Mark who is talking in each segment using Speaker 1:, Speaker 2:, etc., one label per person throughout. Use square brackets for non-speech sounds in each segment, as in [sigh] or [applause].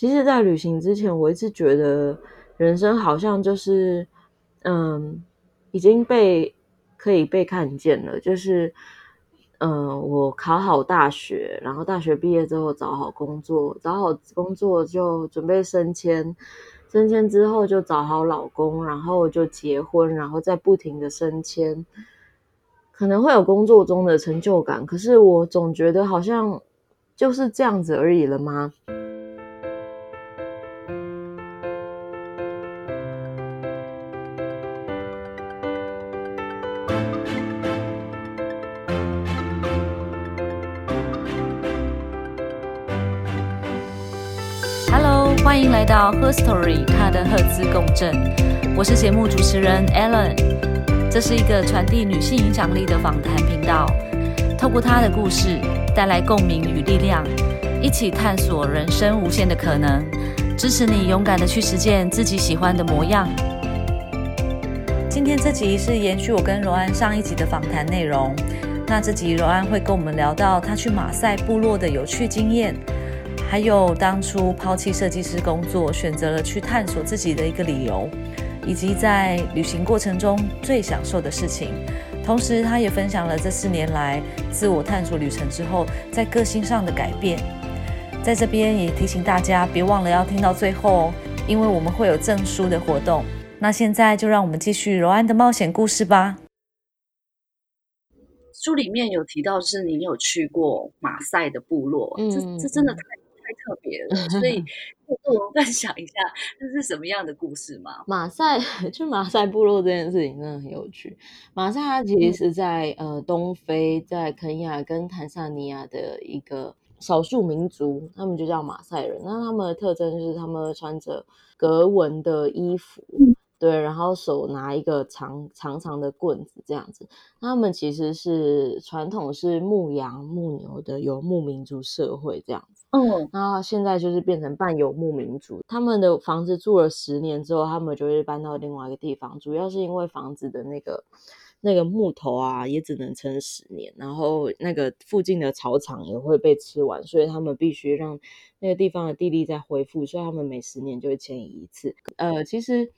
Speaker 1: 其实，在旅行之前，我一直觉得人生好像就是，嗯，已经被可以被看见了。就是，嗯，我考好大学，然后大学毕业之后找好工作，找好工作就准备升迁，升迁之后就找好老公，然后就结婚，然后再不停的升迁，可能会有工作中的成就感。可是我总觉得好像就是这样子而已了吗？
Speaker 2: 欢迎来到 Her Story，她的赫兹共振。我是节目主持人 Ellen，这是一个传递女性影响力的访谈频道，透过她的故事带来共鸣与力量，一起探索人生无限的可能，支持你勇敢的去实践自己喜欢的模样。今天这集是延续我跟柔安上一集的访谈内容。那这集柔安会跟我们聊到她去马赛部落的有趣经验。还有当初抛弃设计师工作，选择了去探索自己的一个理由，以及在旅行过程中最享受的事情。同时，他也分享了这四年来自我探索旅程之后，在个性上的改变。在这边也提醒大家，别忘了要听到最后哦，因为我们会有证书的活动。那现在就让我们继续柔安的冒险故事吧。
Speaker 3: 书里面有提到，是你有去过马赛的部落，这这真的太太特别了，所以 [laughs] 我们分享一下这是什么样的故事吗？
Speaker 1: 马赛 [laughs] 就马赛部落这件事情真的很有趣。马赛它其实是在、呃东非，在肯亚跟坦桑尼亚的一个少数民族，他们就叫马赛人。那他们的特征就是他们穿着格纹的衣服，对，然后手拿一个长长长的棍子这样子。他们其实是传统是牧羊牧牛的游牧民族社会这样子。
Speaker 3: 嗯，
Speaker 1: 然后现在就是变成半游牧民族，他们的房子住了十年之后，他们就会搬到另外一个地方，主要是因为房子的那个那个木头啊，也只能撑十年，然后那个附近的草场也会被吃完，所以他们必须让那个地方的地力再恢复，所以他们每十年就会迁移一次。呃，其实。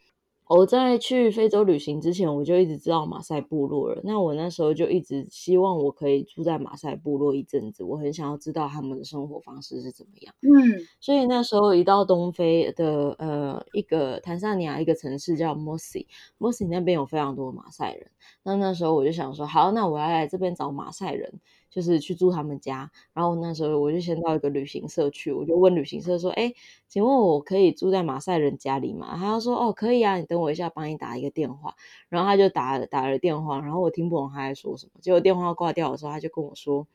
Speaker 1: 我在去非洲旅行之前，我就一直知道马赛部落了。那我那时候就一直希望我可以住在马赛部落一阵子，我很想要知道他们的生活方式是怎么样。
Speaker 3: 嗯
Speaker 1: 所以那时候一到东非的呃一个坦桑尼亚一个城市叫 Mosi，Mosi 那边有非常多马赛人。那那时候我就想说，好，那我要来这边找马赛人，就是去住他们家。然后那时候我就先到一个旅行社去，我就问旅行社说，哎，请问我可以住在马赛人家里吗？他就说，哦，可以啊，你等我一下，帮你打一个电话。然后他就打了打了电话，然后我听不懂他在说什么。结果电话挂掉的时候，他就跟我说。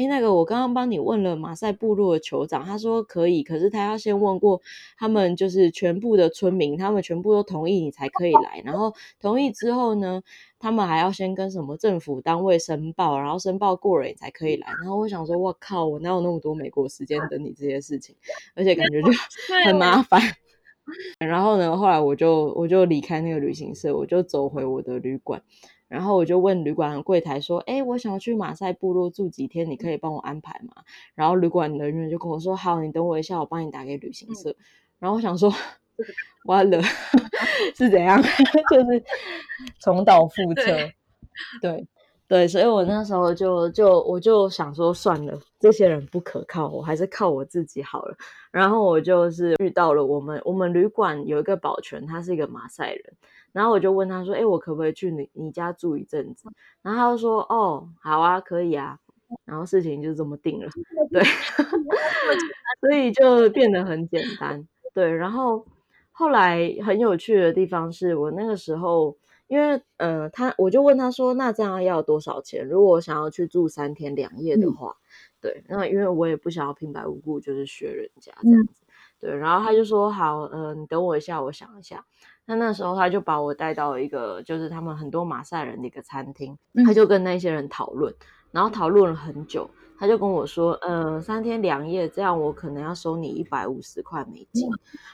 Speaker 1: 诶，那个我刚刚帮你问了马赛部落的酋长，他说可以，可是他要先问过他们就是全部的村民，他们全部都同意你才可以来。然后同意之后呢，他们还要先跟什么政府单位申报，然后申报过了你才可以来。然后我想说，我靠，我哪有那么多美国时间等你这些事情？而且感觉就 [laughs] 很麻烦。[laughs] 然后呢，后来我就我就离开那个旅行社，我就走回我的旅馆。然后我就问旅馆的柜台说：“哎，我想要去马赛部落住几天，你可以帮我安排吗？”然后旅馆人员就跟我说：“好，你等我一下，我帮你打给旅行社。然后我想说，完了 [laughs] 是怎样？[laughs] 就是重蹈覆辙。
Speaker 3: 对
Speaker 1: 对对，所以我那时候就就我就想说，算了，这些人不可靠，我还是靠我自己好了。然后我就是遇到了我们我们旅馆有一个保全，他是一个马赛人。然后我就问他说：“哎，我可不可以去你你家住一阵子？”然后他就说：“哦，好啊，可以啊。”然后事情就这么定了，对，所以就变得很简单，对。然后后来很有趣的地方是我那个时候，因为呃，他我就问他说：“那这样要多少钱？如果我想要去住三天两夜的话，对，那因为我也不想要平白无故就是学人家这样子，对。然后他就说：好，呃，你等我一下，我想一下。”那那时候他就把我带到一个就是他们很多马赛人的一个餐厅，他就跟那些人讨论，然后讨论了很久，他就跟我说，呃，三天两夜这样我可能要收你一百五十块美金，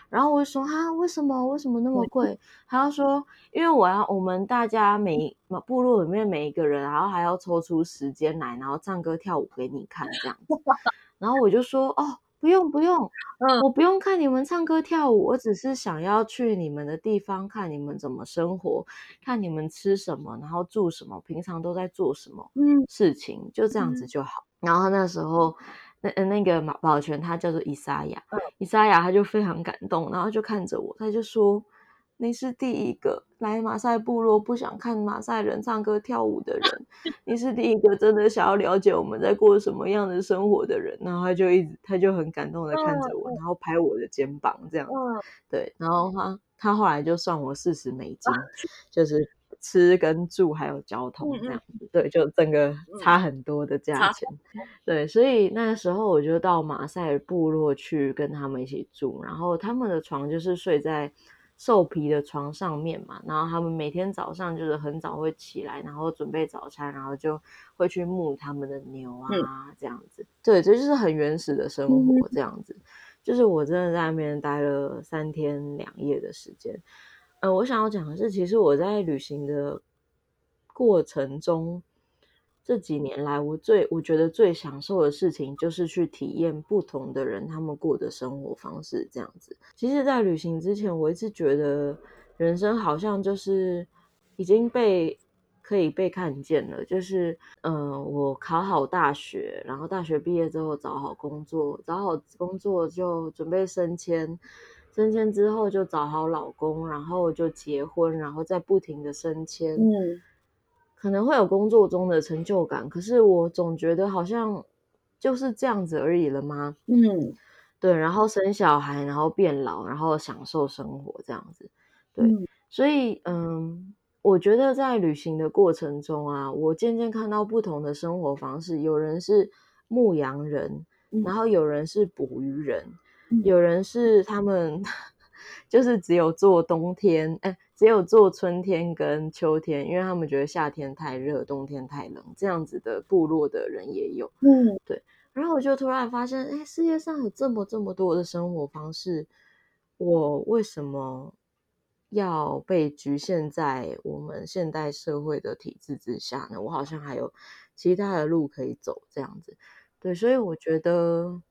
Speaker 1: 然后我就说啊，为什么？为什么那么贵？他就说，因为我要我们大家每部落里面每一个人，然后还要抽出时间来，然后唱歌跳舞给你看这样子，[laughs] 然后我就说，哦。不用不用，
Speaker 3: 嗯。
Speaker 1: 我不用看你们唱歌跳舞，我只是想要去你们的地方看你们怎么生活，看你们吃什么，然后住什么，平常都在做什么
Speaker 3: 嗯。
Speaker 1: 事情，就这样子
Speaker 3: 嗯。
Speaker 1: 就好。然后那时候，那呃那个马保全他叫做伊莎雅，
Speaker 3: 嗯。
Speaker 1: 伊莎雅他就非常感动，然后就看着我，他就说：“你是第一个来马赛部落不想看马赛人唱歌跳舞的人，[laughs] 你是第一个真的想要了解我们在过什么样的生活的人。”然后他就一直他就很感动的看着我，然后拍我的肩膀这样对，然后他他后来就算我四十美金，就是吃跟住还有交通这样子，对，就整个差很多的价
Speaker 3: 差
Speaker 1: 钱。对，所以那时候我就到马赛部落去跟他们一起住，然后他们的床就是睡在兽皮的床上面嘛，然后他们每天早上就是很早会起来，然后准备早餐，然后就会去牧他们的牛啊，这样子。对，这就是很原始的生活，这样子。就是我真的在那边待了三天两夜的时间。呃，我想要讲的是，其实我在旅行的过程中，这几年来，我最我觉得最享受的事情，就是去体验不同的人他们过的生活方式。这样子，其实，在旅行之前，我一直觉得人生好像就是已经被可以被看见了，就是嗯、我考好大学，然后大学毕业之后找好工作，找好工作就准备升迁。升迁之后就找好老公，然后就结婚，然后再不停的升迁，
Speaker 3: 嗯
Speaker 1: 可能会有工作中的成就感，可是我总觉得好像就是这样子而已了吗？
Speaker 3: 嗯
Speaker 1: 对，然后生小孩，然后变老，然后享受生活这样子。对，
Speaker 3: 嗯
Speaker 1: 所以嗯，我觉得在旅行的过程中啊，我渐渐看到不同的生活方式，有人是牧羊人，
Speaker 3: 嗯
Speaker 1: 然后有人是捕鱼人，
Speaker 3: 嗯
Speaker 1: 有人是他们 [laughs] 就是只有做冬天，哎，只有做春天跟秋天，因为他们觉得夏天太热，冬天太冷，这样子的部落的人也有。
Speaker 3: 嗯对
Speaker 1: 然后我就突然发现，哎，世界上有这么这么多的生活方式，我为什么要被局限在我们现代社会的体制之下呢？我好像还有其他的路可以走，这样子。对，所以我觉得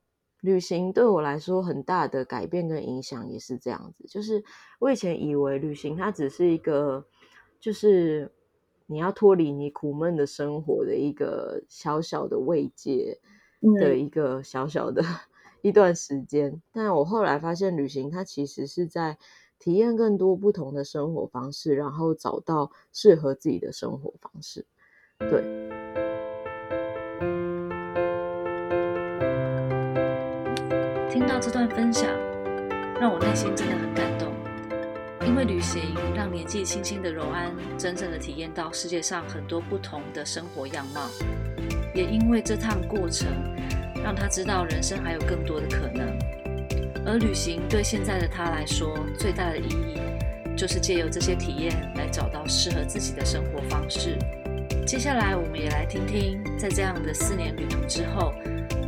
Speaker 1: 旅行对我来说很大的改变跟影响也是这样子。就是我以前以为旅行它只是一个，就是你要脱离你苦闷的生活的一个小小的慰藉的
Speaker 3: 嗯
Speaker 1: 一个小小的 [laughs] 一段时间。但我后来发现，旅行它其实是在体验更多不同的生活方式，然后找到适合自己的生活方式。对。
Speaker 2: 这段分享，让我内心真的很感动。因为旅行让年纪轻轻的柔安真正的体验到世界上很多不同的生活样貌，也因为这趟过程，让他知道人生还有更多的可能。而旅行对现在的他来说，最大的意义就是借由这些体验来找到适合自己的生活方式。接下来，我们也来听听，在这样的四年旅途之后，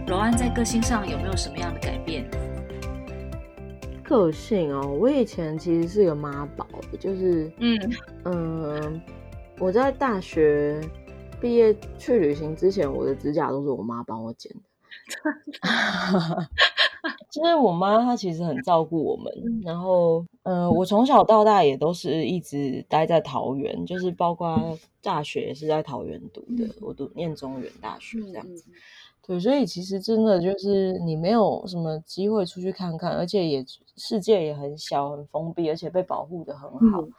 Speaker 2: 柔安在个性上有没有什么样的改变？
Speaker 1: 个性哦，我以前其实是个妈宝，就是
Speaker 3: 嗯
Speaker 1: 嗯，我在大学毕业去旅行之前，我的指甲都是我妈帮我剪的。[laughs] 就是我妈她其实很照顾我们，然后呃，我从小到大也都是一直待在桃园，就是包括大学也是在桃园读的，我读念中原大学这样子。
Speaker 3: 嗯
Speaker 1: 对，所以其实真的就是你没有什么机会出去看看，而且也世界也很小、很封闭，而且被保护的很好。
Speaker 3: 嗯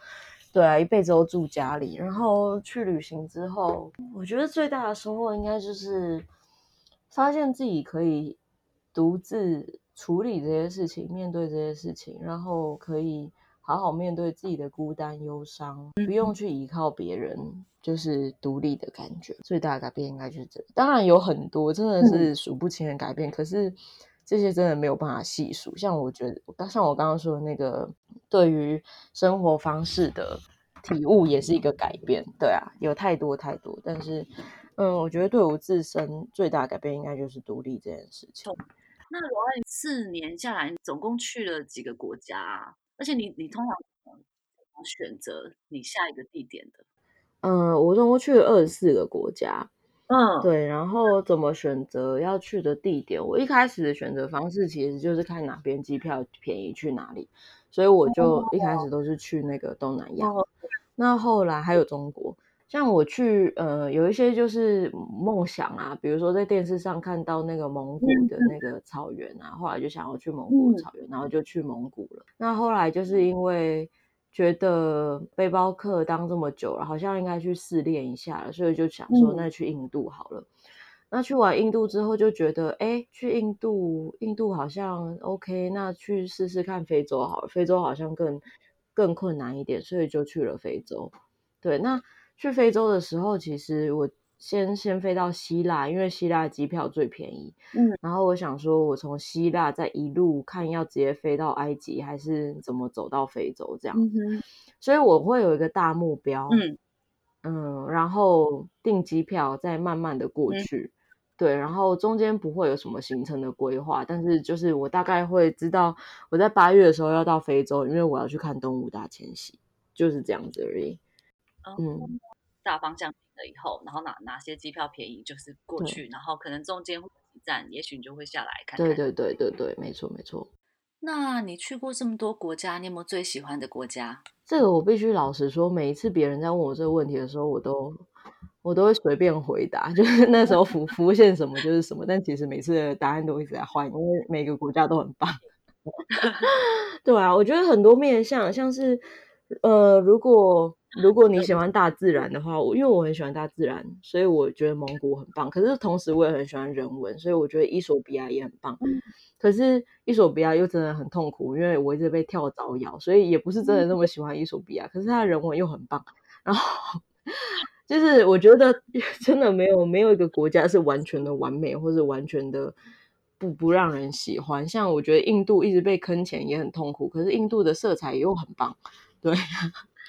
Speaker 1: 对啊，一辈子都住家里，然后去旅行之后，我觉得最大的收获应该就是发现自己可以独自处理这些事情，面对这些事情，然后可以好好面对自己的孤单、忧伤，不用去依靠别人，就是独立的感觉。最大的改变应该就是这个，当然有很多真的是数不清的改变，可是这些真的没有办法细数。像我觉得，像我刚刚说的那个，对于生活方式的体悟也是一个改变。对啊，有太多太多，但是。嗯，我觉得对我自身最大的改变应该就是独立这件事情。
Speaker 3: 那罗爱四年下来，你总共去了几个国家啊？而且你你通常怎么选择你下一个地点的？
Speaker 1: 嗯，我总共去了二十四个国家，
Speaker 3: 嗯，
Speaker 1: 对，然后怎么选择要去的地点？我一开始的选择方式其实就是看哪边机票便宜去哪里，所以我就一开始都是去那个东南亚。
Speaker 3: 哦
Speaker 1: 那后来还有中国，像我去呃有一些就是梦想啊，比如说在电视上看到那个蒙古的那个草原啊，后来就想要去蒙古草原，然后就去蒙古了。那后来就是因为觉得背包客当这么久了，好像应该去试炼一下了，所以就想说
Speaker 3: 嗯
Speaker 1: 那去印度好了。那去完印度之后就觉得，哎，去印度，印度好像 OK，那去试试看非洲好了，非洲好像更更困难一点，所以就去了非洲。对，那去非洲的时候，其实我先先飞到希腊，因为希腊机票最便宜。
Speaker 3: 嗯，
Speaker 1: 然后我想说，我从希腊再一路看要直接飞到埃及，还是怎么走到非洲这样。
Speaker 3: 嗯，
Speaker 1: 所以我会有一个大目标。
Speaker 3: 嗯
Speaker 1: 嗯，然后订机票，再慢慢的过
Speaker 3: 嗯
Speaker 1: 去。对，然后中间不会有什么行程的规划，但是就是我大概会知道我在八月的时候要到非洲，因为我要去看动物大迁徙，就是这样子而已。
Speaker 3: 哦
Speaker 1: 嗯，
Speaker 3: 大方向了以后，然后哪哪些机票便宜，就是过去，然后可能中间会站，也许你就会下来看看。
Speaker 1: 对对对对对，没错没错。
Speaker 2: 那你去过这么多国家，你有没有最喜欢的国家？
Speaker 1: 这个我必须老实说，每一次别人在问我这个问题的时候，我都我都会随便回答，[laughs] 就是那时候浮浮现什么就是什么，但其实每次的答案都一直在换，因为每个国家都很棒。[laughs] [laughs] 对啊，我觉得很多面向，像是呃，如果如果你喜欢大自然的话，我因为我很喜欢大自然，所以我觉得蒙古很棒。可是同时我也很喜欢人文，所以我觉得伊索比亚也很棒。可是伊索比亚又真的很痛苦，因为我一直被跳蚤咬，所以也不是真的那么喜欢伊索比亚。可是它的人文又很棒，然后就是我觉得 [laughs] 真的没有没有一个国家是完全的完美，或者完全的不不让人喜欢。像我觉得印度一直被坑钱也很痛苦，可是印度的色彩又很棒。对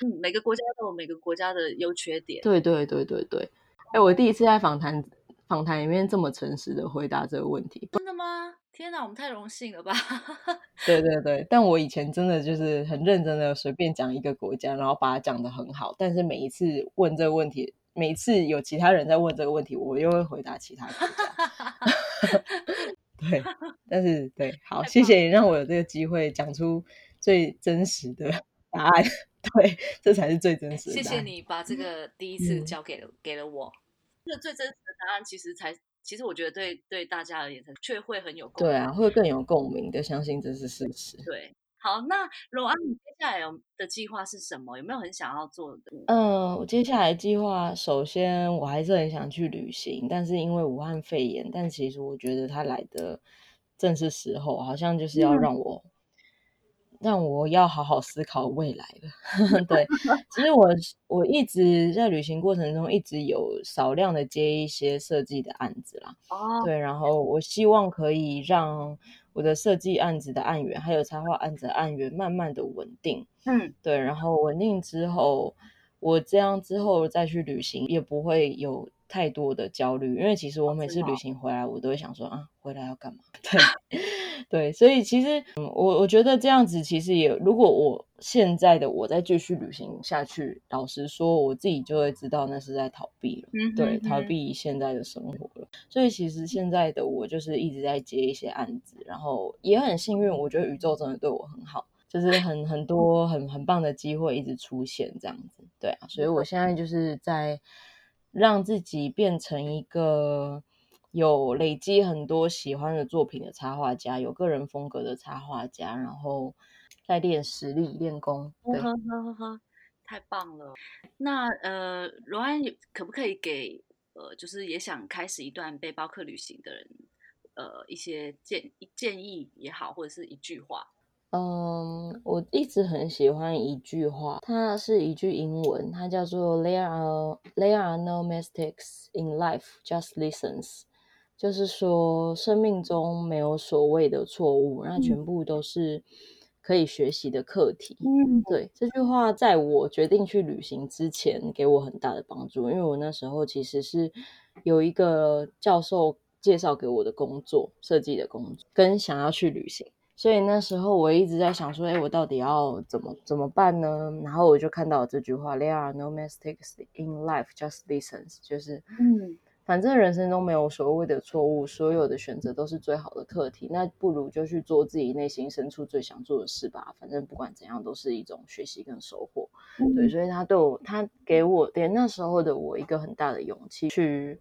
Speaker 3: 嗯，每个国家都有每个国家的优缺点。
Speaker 1: 对对对对对，哎，我第一次在访谈访谈里面这么诚实的回答这个问题。
Speaker 2: 真的吗？天哪，我们太荣幸了吧！[laughs]
Speaker 1: 对对对，但我以前真的就是很认真的随便讲一个国家，然后把它讲的很好。但是每一次问这个问题，每一次有其他人在问这个问题，我又会回答其他国家。[laughs] [laughs] 对，但是对，好，谢谢你让我有这个机会讲出最真实的答案。对，这才是最真实的。
Speaker 2: 谢谢你把这个第一次
Speaker 1: 嗯
Speaker 2: 交给了、给了我。
Speaker 3: 这个最真实的答案，其实才，其实我觉得对对大家而言，却会很有共鸣。
Speaker 1: 对啊，会更有共鸣的，相信这是事实。
Speaker 3: 对，好，那罗安，你接下来有的计划是什么？有没有很想要做的？
Speaker 1: 嗯，我接下来计划，首先我还是很想去旅行，但是因为武汉肺炎，但其实我觉得它来的正是时候，好像就是要
Speaker 3: 嗯
Speaker 1: 让我、让我要好好思考未来了。[laughs] 对，其实我我一直在旅行过程中，一直有少量的接一些设计的案子啦。
Speaker 3: 哦，
Speaker 1: 对，然后我希望可以让我的设计案子的案源，还有插画案子的案源，慢慢的稳定。
Speaker 3: 嗯，
Speaker 1: 对，然后稳定之后，我这样之后再去旅行，也不会有太多的焦虑，因为其实我每次旅行回来，我都会想说啊，回来要干嘛？[laughs] 对，对，所以其实嗯我我觉得这样子其实也，如果我现在的我再继续旅行下去，老实说，我自己就会知道那是在逃避了。
Speaker 3: 嗯哼
Speaker 1: 对，逃避现在的生活了。所以其实现在的我就是一直在接一些案子，然后也很幸运，我觉得宇宙真的对我很好，就是很很多很很棒的机会一直出现这样子。对啊，所以我现在就是在让自己变成一个有累积很多喜欢的作品的插画家，有个人风格的插画家，然后在练实力、练功。对。
Speaker 3: 呵呵呵呵，太棒了。那呃，罗安可不可以给呃，就是也想开始一段背包客旅行的人，呃，一些建建议也好，或者是一句话？
Speaker 1: 嗯，我一直很喜欢一句话，它是一句英文，它叫做 "There are there are no mistakes in life, just lessons"，就是说生命中没有所谓的错误，那全部都是可以学习的课题。
Speaker 3: 嗯，
Speaker 1: 对这句话，在我决定去旅行之前，给我很大的帮助。因为我那时候其实是有一个教授介绍给我的工作，设计的工作，跟想要去旅行。所以那时候我一直在想说，哎，我到底要怎么怎么办呢？然后我就看到了这句话：“There are no mistakes in life, just lessons。”就是，
Speaker 3: 嗯，
Speaker 1: 反正人生中没有所谓的错误，所有的选择都是最好的课题。那不如就去做自己内心深处最想做的事吧。反正不管怎样，都是一种学习跟收获。对，所以他对我，他给我连那时候的我一个很大的勇气，去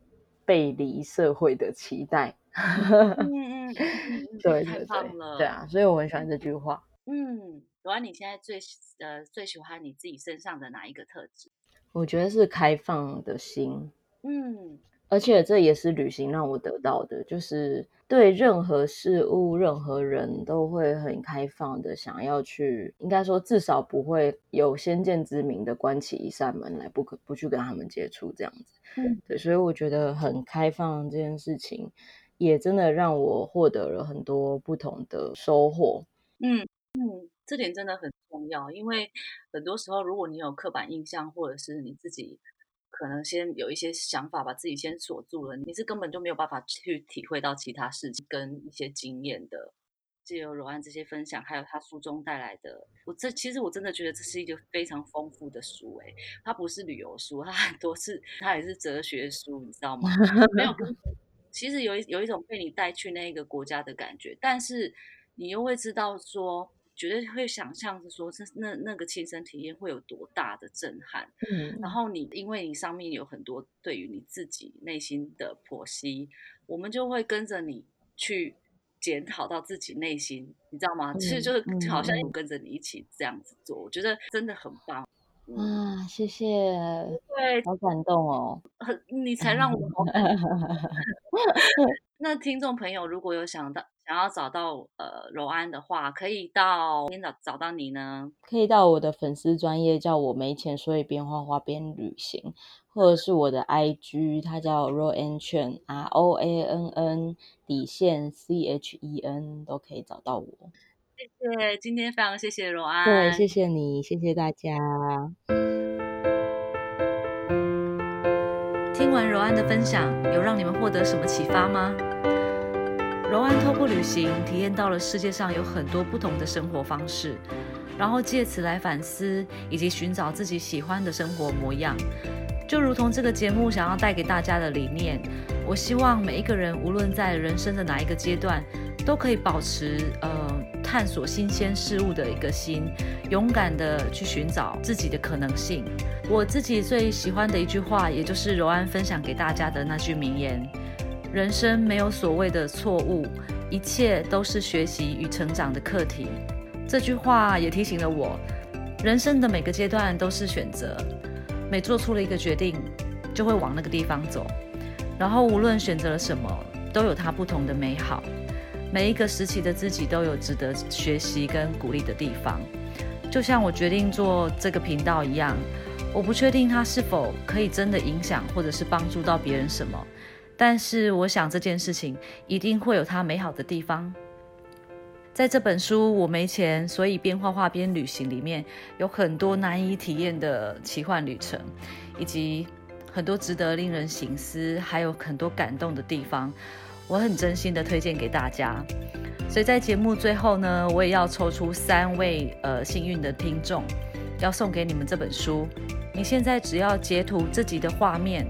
Speaker 1: 背离社会的期待。
Speaker 3: 嗯嗯 [laughs] 对，
Speaker 1: 对，
Speaker 3: 太棒了，
Speaker 1: 对啊，所以我很喜欢这句话。
Speaker 3: 嗯，罗安，你现在最呃最喜欢你自己身上的哪一个特质？
Speaker 1: 我觉得是开放的心。
Speaker 3: 嗯，
Speaker 1: 而且这也是旅行让我得到的，就是对任何事物、任何人都会很开放的，想要去，应该说至少不会有先见之明的关起一扇门来，不可不去跟他们接触这样子。
Speaker 3: 嗯，
Speaker 1: 对，所以我觉得很开放这件事情，也真的让我获得了很多不同的收获。
Speaker 3: 嗯嗯，这点真的很重要，因为很多时候，如果你有刻板印象，或者是你自己。可能先有一些想法，把自己先锁住了，你是根本就没有办法去体会到其他事情跟一些经验的。借由罗安这些分享，还有他书中带来的，我这其实我真的觉得这是一个非常丰富的书。诶，它不是旅游书，它很多是它也是哲学书，你知道吗？没有，[laughs] 其实有一有一种被你带去那个国家的感觉，但是你又会知道说。绝对会想象是说，是那那个亲身体验会有多大的震撼。
Speaker 1: 嗯，
Speaker 3: 然后你因为你上面有很多对于你自己内心的剖析，我们就会跟着你去检讨到自己内心，你知道吗？其实就是好像跟着你一起这样子做，我觉得真的很棒。
Speaker 1: 啊，谢谢，
Speaker 3: 对，
Speaker 1: 好感动哦，
Speaker 3: 很你才让我。[laughs] [laughs] 那听众朋友如果有想到。想要找到呃柔安的话，可以到边找找到你呢？
Speaker 1: 可以到我的粉丝专业，叫我没钱，所以边画画边旅行，或者是我的 IG，它叫 Roan Chen，R O A N N 底线 C H E N，都可以找到我。
Speaker 3: 谢谢，今天非常谢谢柔安。
Speaker 1: 对，谢谢你，谢谢大家。
Speaker 2: 听完柔安的分享，有让你们获得什么启发吗？柔安透过旅行体验到了世界上有很多不同的生活方式，然后借此来反思以及寻找自己喜欢的生活模样。就如同这个节目想要带给大家的理念，我希望每一个人无论在人生的哪一个阶段，都可以保持呃探索新鲜事物的一个心，勇敢的去寻找自己的可能性。我自己最喜欢的一句话，也就是柔安分享给大家的那句名言。人生没有所谓的错误，一切都是学习与成长的课题。这句话也提醒了我，人生的每个阶段都是选择，每做出了一个决定，就会往那个地方走。然后无论选择了什么，都有它不同的美好。每一个时期的自己都有值得学习跟鼓励的地方。就像我决定做这个频道一样，我不确定它是否可以真的影响或者是帮助到别人什么。但是我想这件事情一定会有它美好的地方。在这本书我没钱，所以边画画边旅行里面有很多难以体验的奇幻旅程，以及很多值得令人醒思，还有很多感动的地方。我很真心的推荐给大家。所以在节目最后呢，我也要抽出三位呃幸运的听众，要送给你们这本书。你现在只要截图自己的画面。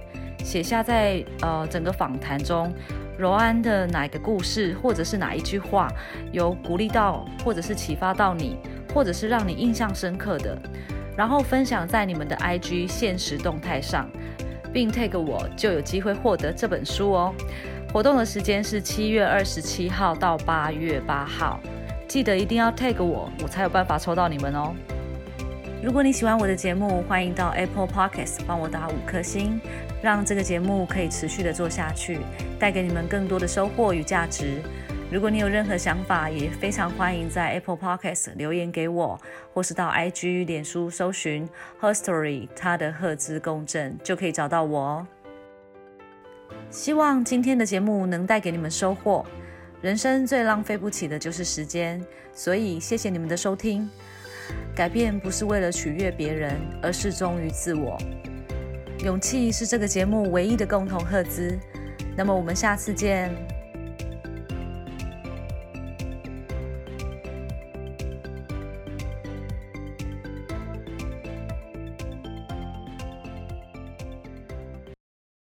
Speaker 2: 写下在呃整个访谈中，柔安的哪一个故事，或者是哪一句话，有鼓励到，或者是启发到你，或者是让你印象深刻的，然后分享在你们的 IG 现实动态上，并 tag 我，就有机会获得这本书哦。活动的时间是七月二十七号到八月八号，记得一定要 tag 我，我才有办法抽到你们哦。如果你喜欢我的节目，欢迎到 Apple Podcast 帮我打五颗星。让这个节目可以持续的做下去，带给你们更多的收获与价值。如果你有任何想法，也非常欢迎在 Apple Podcast 留言给我，或是到 IG、脸书搜寻 Her Story，它的赫兹共振就可以找到我哦。希望今天的节目能带给你们收获。人生最浪费不起的就是时间，所以谢谢你们的收听。改变不是为了取悦别人，而是忠于自我。勇气是这个节目唯一的共同赫兹。那么，我们下次见。